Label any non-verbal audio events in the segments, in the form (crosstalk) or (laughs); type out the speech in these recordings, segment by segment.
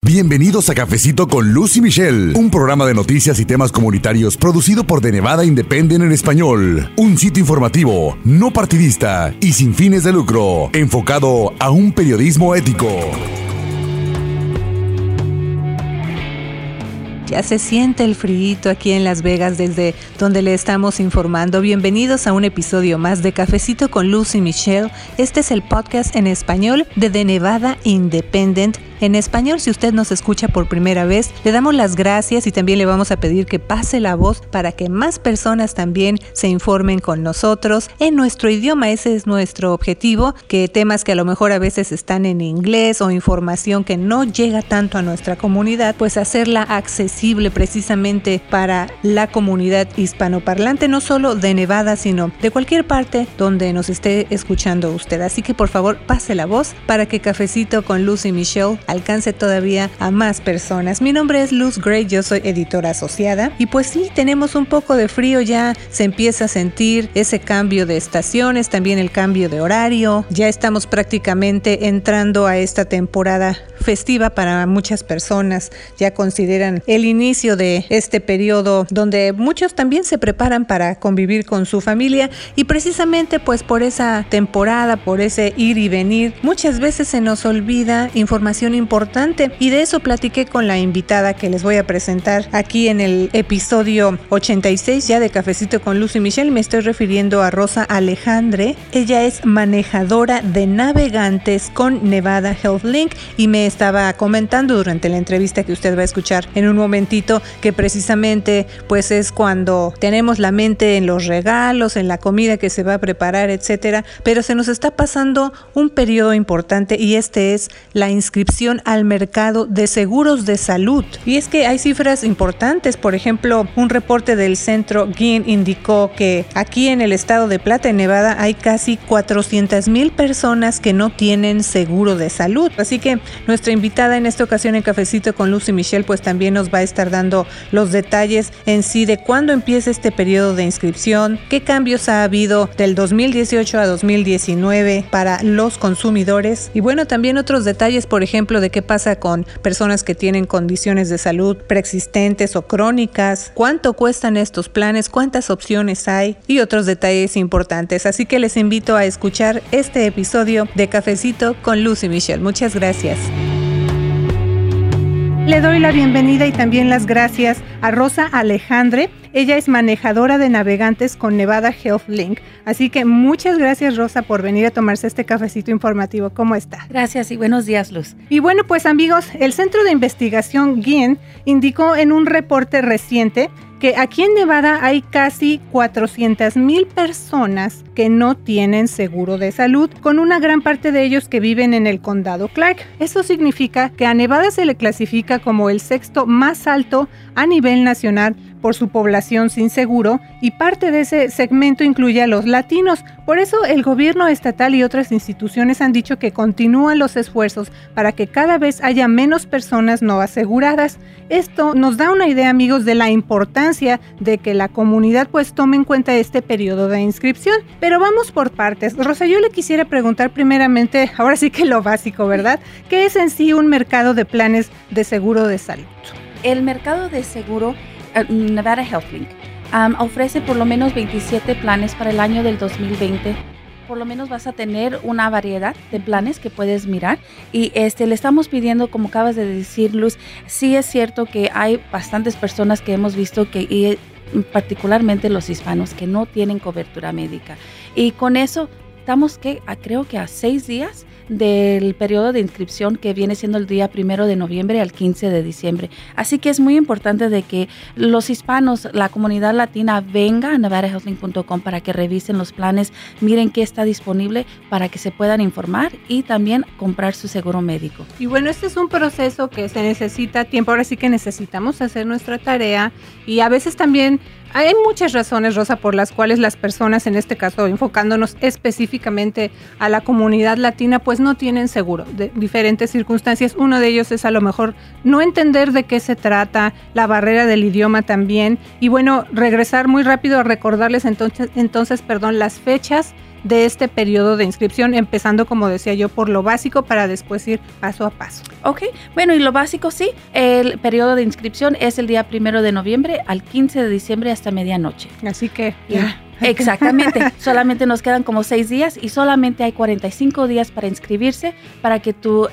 Bienvenidos a Cafecito con Lucy Michelle, un programa de noticias y temas comunitarios producido por The Nevada Independent en español. Un sitio informativo, no partidista y sin fines de lucro, enfocado a un periodismo ético. Ya se siente el frío aquí en Las Vegas desde donde le estamos informando. Bienvenidos a un episodio más de Cafecito con Lucy Michelle. Este es el podcast en español de The Nevada Independent en español, si usted nos escucha por primera vez, le damos las gracias y también le vamos a pedir que pase la voz para que más personas también se informen con nosotros en nuestro idioma. Ese es nuestro objetivo, que temas que a lo mejor a veces están en inglés o información que no llega tanto a nuestra comunidad, pues hacerla accesible precisamente para la comunidad hispanoparlante, no solo de Nevada, sino de cualquier parte donde nos esté escuchando usted. Así que por favor pase la voz para que Cafecito con Lucy Michelle alcance todavía a más personas. Mi nombre es Luz Gray, yo soy editora asociada y pues sí, tenemos un poco de frío ya, se empieza a sentir ese cambio de estaciones, también el cambio de horario, ya estamos prácticamente entrando a esta temporada festiva para muchas personas, ya consideran el inicio de este periodo donde muchos también se preparan para convivir con su familia y precisamente pues por esa temporada, por ese ir y venir, muchas veces se nos olvida información importante y de eso platiqué con la invitada que les voy a presentar aquí en el episodio 86 ya de Cafecito con Lucy Michelle. Me estoy refiriendo a Rosa Alejandre. Ella es manejadora de navegantes con Nevada Health Link y me estaba comentando durante la entrevista que usted va a escuchar en un momentito que precisamente pues es cuando tenemos la mente en los regalos, en la comida que se va a preparar, etcétera, pero se nos está pasando un periodo importante y este es la inscripción al mercado de seguros de salud. Y es que hay cifras importantes, por ejemplo, un reporte del centro GIN indicó que aquí en el estado de Plata, en Nevada, hay casi 400 mil personas que no tienen seguro de salud. Así que nuestra invitada en esta ocasión en Cafecito con Lucy Michelle, pues también nos va a estar dando los detalles en sí de cuándo empieza este periodo de inscripción, qué cambios ha habido del 2018 a 2019 para los consumidores y bueno, también otros detalles, por ejemplo, de qué pasa con personas que tienen condiciones de salud preexistentes o crónicas, cuánto cuestan estos planes, cuántas opciones hay y otros detalles importantes. Así que les invito a escuchar este episodio de Cafecito con Lucy Michelle. Muchas gracias. Le doy la bienvenida y también las gracias a Rosa Alejandre. Ella es manejadora de navegantes con Nevada Health Link. Así que muchas gracias Rosa por venir a tomarse este cafecito informativo. ¿Cómo está? Gracias y buenos días Luz. Y bueno pues amigos, el Centro de Investigación GIEN indicó en un reporte reciente que aquí en Nevada hay casi 400 mil personas que no tienen seguro de salud, con una gran parte de ellos que viven en el condado Clark. Eso significa que a Nevada se le clasifica como el sexto más alto a nivel nacional por su población sin seguro y parte de ese segmento incluye a los latinos. Por eso el gobierno estatal y otras instituciones han dicho que continúan los esfuerzos para que cada vez haya menos personas no aseguradas. Esto nos da una idea amigos de la importancia de que la comunidad pues tome en cuenta este periodo de inscripción. Pero vamos por partes. Rosa, yo le quisiera preguntar primeramente, ahora sí que lo básico, ¿verdad? ¿Qué es en sí un mercado de planes de seguro de salud? El mercado de seguro Nevada HealthLink um, ofrece por lo menos 27 planes para el año del 2020 por lo menos vas a tener una variedad de planes que puedes mirar y este le estamos pidiendo como acabas de decir Luz sí es cierto que hay bastantes personas que hemos visto que y particularmente los hispanos que no tienen cobertura médica. Y con eso estamos que creo que a seis días del periodo de inscripción que viene siendo el día primero de noviembre al 15 de diciembre. Así que es muy importante de que los hispanos, la comunidad latina, venga a nevadahealthLink.com para que revisen los planes, miren qué está disponible para que se puedan informar y también comprar su seguro médico. Y bueno, este es un proceso que se necesita tiempo, ahora sí que necesitamos hacer nuestra tarea y a veces también hay muchas razones, Rosa, por las cuales las personas, en este caso enfocándonos específicamente a la comunidad latina, pues no tienen seguro de diferentes circunstancias. Uno de ellos es a lo mejor no entender de qué se trata, la barrera del idioma también. Y bueno, regresar muy rápido a recordarles entonces, entonces perdón, las fechas de este periodo de inscripción, empezando, como decía yo, por lo básico para después ir paso a paso. Ok, bueno, y lo básico sí, el periodo de inscripción es el día primero de noviembre al 15 de diciembre hasta medianoche. Así que ya. (laughs) Exactamente, solamente nos quedan como seis días y solamente hay 45 días para inscribirse para que tu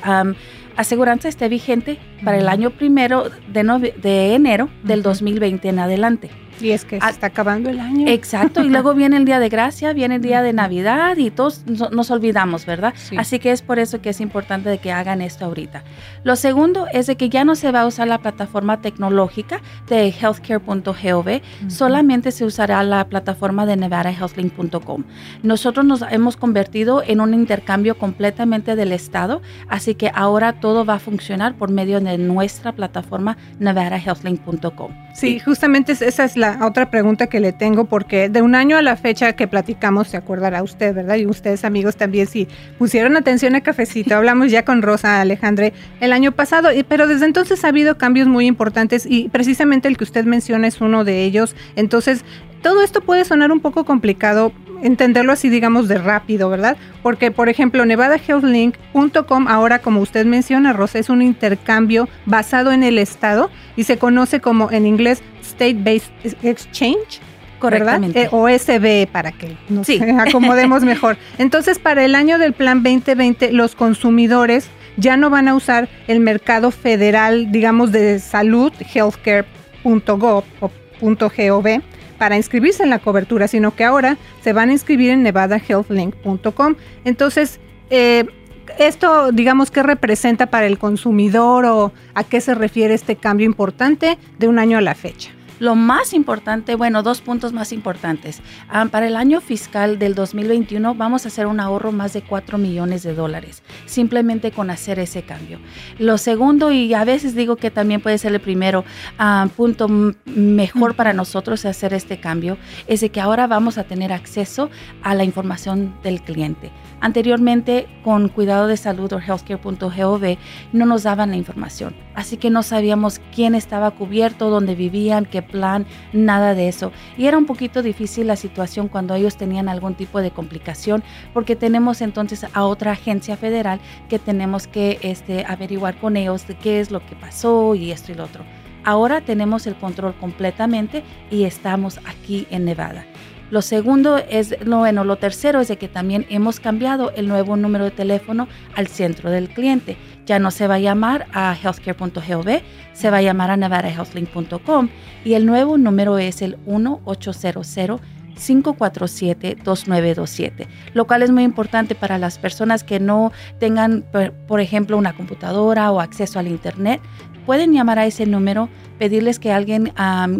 aseguranza esté vigente para el año primero de, de enero del 2020 en adelante. Y es que se está acabando el año. Exacto, y luego (laughs) viene el día de gracia, viene el día de Navidad y todos nos olvidamos, ¿verdad? Así que es por eso que es importante de que hagan esto ahorita. Lo segundo es de que ya no se va a usar la plataforma tecnológica de healthcare.gov, solamente se usará la plataforma de nevadahealthlink.com. Nosotros nos hemos convertido en un intercambio completamente del Estado, así que ahora todo va a funcionar por medio de nuestra plataforma nevadahealthlink.com. Sí, justamente esa es la otra pregunta que le tengo, porque de un año a la fecha que platicamos, se acordará usted, ¿verdad? Y ustedes amigos también, si pusieron atención a Cafecito, (laughs) hablamos ya con Rosa Alejandre el año pasado, pero desde entonces ha habido cambios muy importantes y precisamente el que usted menciona es uno de ellos. Entonces, todo esto puede sonar un poco complicado entenderlo así, digamos, de rápido, ¿verdad? Porque, por ejemplo, NevadaHealthLink.com, ahora como usted menciona, Rosa, es un intercambio basado en el estado y se conoce como en inglés State Based Exchange. Correctamente. Eh, o SB para que nos (laughs) acomodemos (laughs) mejor. Entonces, para el año del plan 2020, los consumidores ya no van a usar el mercado federal, digamos, de salud, healthcare.gov o .gov, para inscribirse en la cobertura, sino que ahora se van a inscribir en nevadahealthlink.com. Entonces, eh, esto, digamos, ¿qué representa para el consumidor o a qué se refiere este cambio importante de un año a la fecha? Lo más importante, bueno, dos puntos más importantes. Ah, para el año fiscal del 2021 vamos a hacer un ahorro más de 4 millones de dólares, simplemente con hacer ese cambio. Lo segundo, y a veces digo que también puede ser el primero ah, punto mejor para nosotros hacer este cambio, es de que ahora vamos a tener acceso a la información del cliente. Anteriormente, con cuidado de salud o healthcare.gov, no nos daban la información. Así que no sabíamos quién estaba cubierto, dónde vivían, qué plan, nada de eso. Y era un poquito difícil la situación cuando ellos tenían algún tipo de complicación, porque tenemos entonces a otra agencia federal que tenemos que este, averiguar con ellos de qué es lo que pasó y esto y lo otro. Ahora tenemos el control completamente y estamos aquí en Nevada. Lo segundo es, bueno, lo tercero es de que también hemos cambiado el nuevo número de teléfono al centro del cliente. Ya no se va a llamar a healthcare.gov, se va a llamar a nevadahealthlink.com y el nuevo número es el 1800 547-2927, lo cual es muy importante para las personas que no tengan, por ejemplo, una computadora o acceso al Internet. Pueden llamar a ese número, pedirles que alguien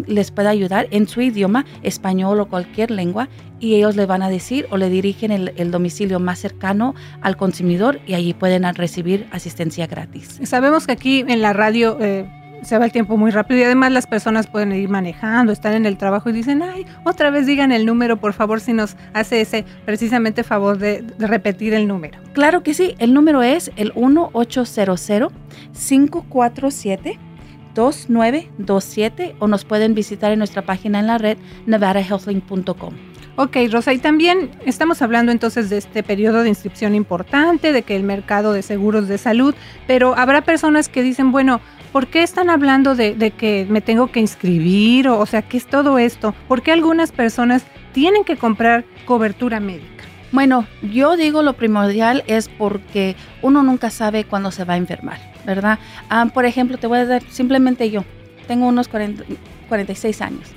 les pueda ayudar en su idioma, español o cualquier lengua, y ellos le van a decir o le dirigen el, domicilio más cercano al consumidor y allí pueden recibir asistencia gratis. Sabemos que aquí en la radio... Eh, se va el tiempo muy rápido y además las personas pueden ir manejando, estar en el trabajo y dicen, ay, otra vez digan el número, por favor, si nos hace ese precisamente favor de, repetir el número. Claro que sí, el número es el 1800-547-2927 o nos pueden visitar en nuestra página en la red nevadahealthlink.com. Ok, Rosa, y también estamos hablando entonces de este periodo de inscripción importante, de que el mercado de seguros de salud, pero habrá personas que dicen, bueno, ¿por qué están hablando de, que me tengo que inscribir? O, o sea, ¿qué es todo esto? ¿Por qué algunas personas tienen que comprar cobertura médica? Bueno, yo digo lo primordial es porque uno nunca sabe cuándo se va a enfermar, ¿verdad? Ah, por ejemplo, te voy a dar simplemente yo. Tengo unos 46 años.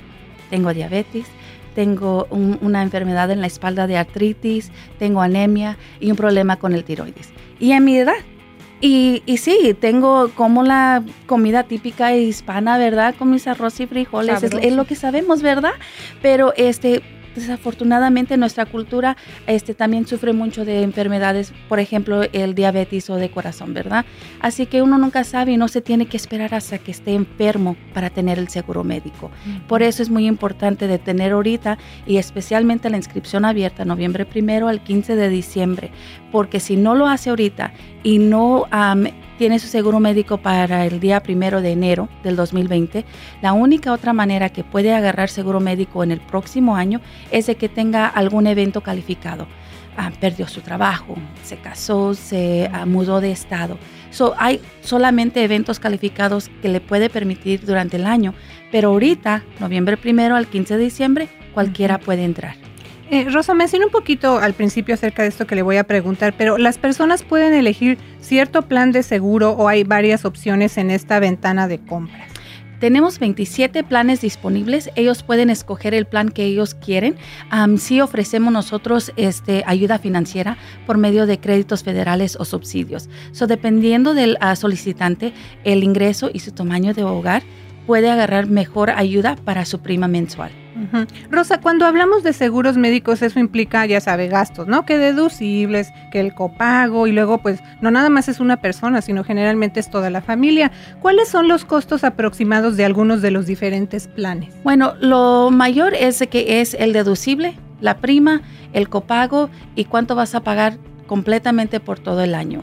Tengo diabetes, tengo una enfermedad en la espalda de artritis, tengo anemia y un problema con el tiroides. Y en mi edad, y, y, sí, tengo como la comida típica hispana, ¿verdad? Con mis arroz y frijoles, es, es, lo que sabemos, ¿verdad? Pero este, desafortunadamente nuestra cultura este, también sufre mucho de enfermedades, por ejemplo, el diabetes o de corazón, ¿verdad? Así que uno nunca sabe y no se tiene que esperar hasta que esté enfermo para tener el seguro médico. Por eso es muy importante de tener ahorita y especialmente la inscripción abierta noviembre primero al 15 de diciembre, porque si no lo hace ahorita y no tiene su seguro médico para el día primero de enero del 2020, la única otra manera que puede agarrar seguro médico en el próximo año es de que tenga algún evento calificado. ah, perdió su trabajo, se casó, se ah, mudó de estado. So, hay solamente eventos calificados que le puede permitir durante el año, pero ahorita, noviembre primero al 15 de diciembre, cualquiera puede entrar. Eh, Rosa, mencioné un poquito al principio acerca de esto que le voy a preguntar, pero ¿las personas pueden elegir cierto plan de seguro o hay varias opciones en esta ventana de compras? Tenemos 27 planes disponibles. Ellos pueden escoger el plan que ellos quieren. sí ofrecemos nosotros este, ayuda financiera por medio de créditos federales o subsidios. So, dependiendo del ah, solicitante, el ingreso y su tamaño de hogar, puede agarrar mejor ayuda para su prima mensual. Rosa, cuando hablamos de seguros médicos, eso implica, ya sabe, gastos, ¿no? Que deducibles, que el copago y luego, pues, no nada más es una persona, sino generalmente es toda la familia. ¿Cuáles son los costos aproximados de algunos de los diferentes planes? Bueno, lo mayor es que es el deducible, la prima, el copago y cuánto vas a pagar completamente por todo el año.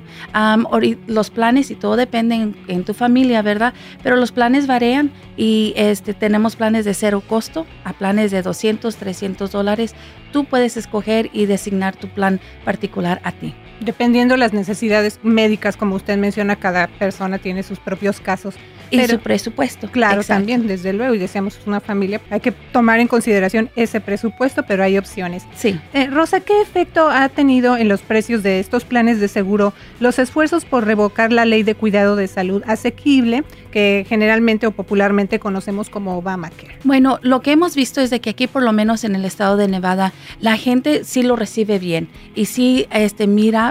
los planes y todo depende en, tu familia, ¿verdad? Pero los planes varían y este, tenemos planes de cero costo a planes de 200, 300 dólares. Tú puedes escoger y designar tu plan particular a ti. Dependiendo las necesidades médicas, como usted menciona, cada persona tiene sus propios casos. Y su presupuesto. Claro, también, desde luego, y decíamos una familia, hay que tomar en consideración ese presupuesto, pero hay opciones. Sí. Eh, Rosa, ¿qué efecto ha tenido en los precios de estos planes de seguro los esfuerzos por revocar la ley de cuidado de salud asequible que generalmente o popularmente conocemos como Obamacare? Bueno, lo que hemos visto es de que aquí, por lo menos en el estado de Nevada, la gente sí lo recibe bien y sí este, mira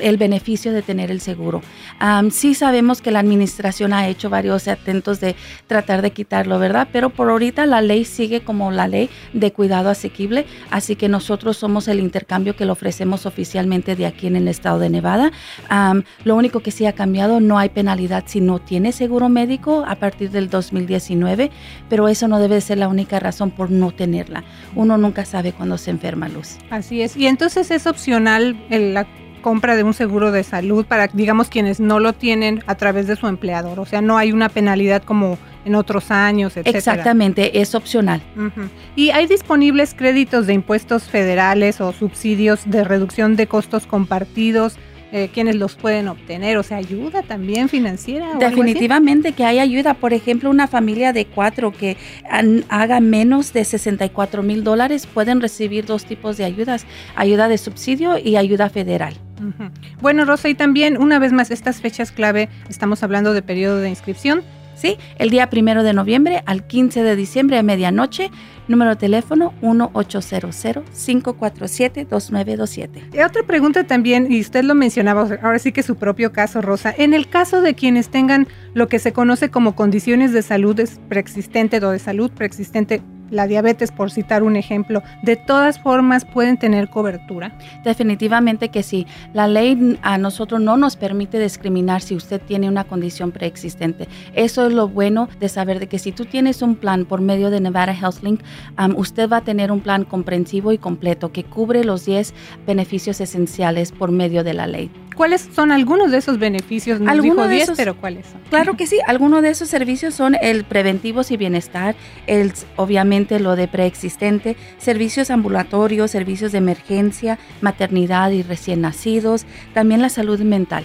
el beneficio de tener el seguro. sí sabemos que la administración ha hecho varios atentos de tratar de quitarlo, ¿verdad? Pero por ahorita la ley sigue como la ley de cuidado asequible, así que nosotros somos el intercambio que lo ofrecemos oficialmente de aquí en el estado de Nevada. lo único que sí ha cambiado, no hay penalidad si no tiene seguro médico a partir del 2019, pero eso no debe ser la única razón por no tenerla. Uno nunca sabe cuándo se enferma, Luz. Así es. Y entonces es opcional el, compra de un seguro de salud para, digamos, quienes no lo tienen a través de su empleador. O sea, no hay una penalidad como en otros años, etc. Exactamente, es opcional. ¿Y hay disponibles créditos de impuestos federales o subsidios de reducción de costos compartidos? Eh, quienes los pueden obtener, o sea, ayuda también financiera. Definitivamente que hay ayuda. Por ejemplo, una familia de cuatro que haga menos de 64 mil dólares pueden recibir dos tipos de ayudas, ayuda de subsidio y ayuda federal. Bueno, Rosa, y también una vez más estas fechas clave, estamos hablando de periodo de inscripción. Sí, el día primero de noviembre al 15 de diciembre a medianoche, número de teléfono 1-800-547-2927. Y otra pregunta también, y usted lo mencionaba, ahora sí que su propio caso, Rosa, en el caso de quienes tengan lo que se conoce como condiciones de salud preexistente o de salud preexistente la diabetes, por citar un ejemplo, de todas formas pueden tener cobertura? Definitivamente que sí. La ley a nosotros no nos permite discriminar si usted tiene una condición preexistente. Eso es lo bueno de saber de que si tú tienes un plan por medio de Nevada HealthLink, um, usted va a tener un plan comprensivo y completo que cubre los 10 beneficios esenciales por medio de la ley. ¿Cuáles son algunos de esos beneficios? Nos dijo 10, pero ¿cuáles son? Claro que sí, algunos de esos servicios son el preventivos y bienestar, el obviamente lo de preexistente, servicios ambulatorios, servicios de emergencia, maternidad y recién nacidos, también la salud mental.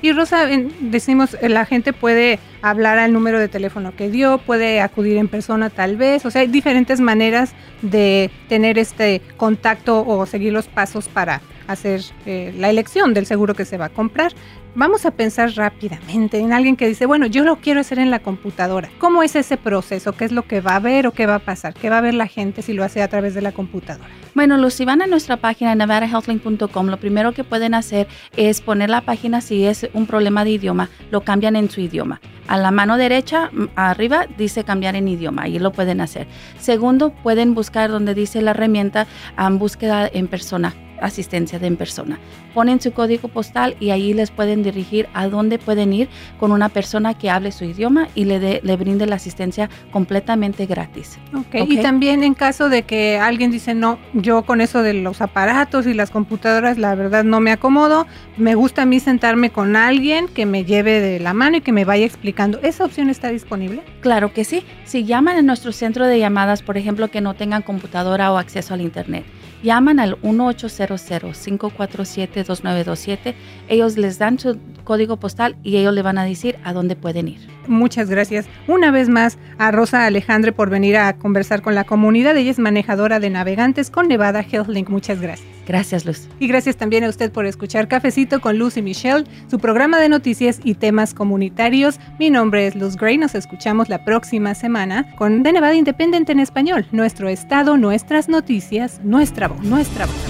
Y Rosa, decimos, la gente puede hablar al número de teléfono que dio, puede acudir en persona tal vez, o sea, hay diferentes maneras de tener este contacto o seguir los pasos para hacer eh, la elección del seguro que se va a comprar. Vamos a pensar rápidamente en alguien que dice, bueno, yo lo quiero hacer en la computadora. ¿Cómo es ese proceso? ¿Qué es lo que va a ver o qué va a pasar? ¿Qué va a ver la gente si lo hace a través de la computadora? Bueno, los si van a nuestra página nevadahealthlink.com, lo primero que pueden hacer es poner la página si es un problema de idioma, lo cambian en su idioma. A la mano derecha, arriba, dice cambiar en idioma, ahí lo pueden hacer. Segundo, pueden buscar donde dice la herramienta en búsqueda en persona asistencia de en persona. Ponen su código postal y ahí les pueden dirigir a dónde pueden ir con una persona que hable su idioma y le, le brinde la asistencia completamente gratis. Okay. Y también en caso de que alguien dice, no, yo con eso de los aparatos y las computadoras, la verdad no me acomodo, me gusta a mí sentarme con alguien que me lleve de la mano y que me vaya explicando. ¿Esa opción está disponible? Claro que sí. Si llaman en nuestro centro de llamadas, por ejemplo, que no tengan computadora o acceso al Internet llaman al 1-800-547-2927. Ellos les dan su código postal y ellos le van a decir a dónde pueden ir. Muchas gracias una vez más a Rosa Alejandre por venir a conversar con la comunidad. Ella es manejadora de navegantes con Nevada HealthLink. Muchas gracias. Gracias, Luz. Y gracias también a usted por escuchar Cafecito con Luz y Michelle, su programa de noticias y temas comunitarios. Mi nombre es Luz Gray. Nos escuchamos la próxima semana con De Nevada Independiente en español. Nuestro estado, nuestras noticias, nuestra voz, nuestra voz.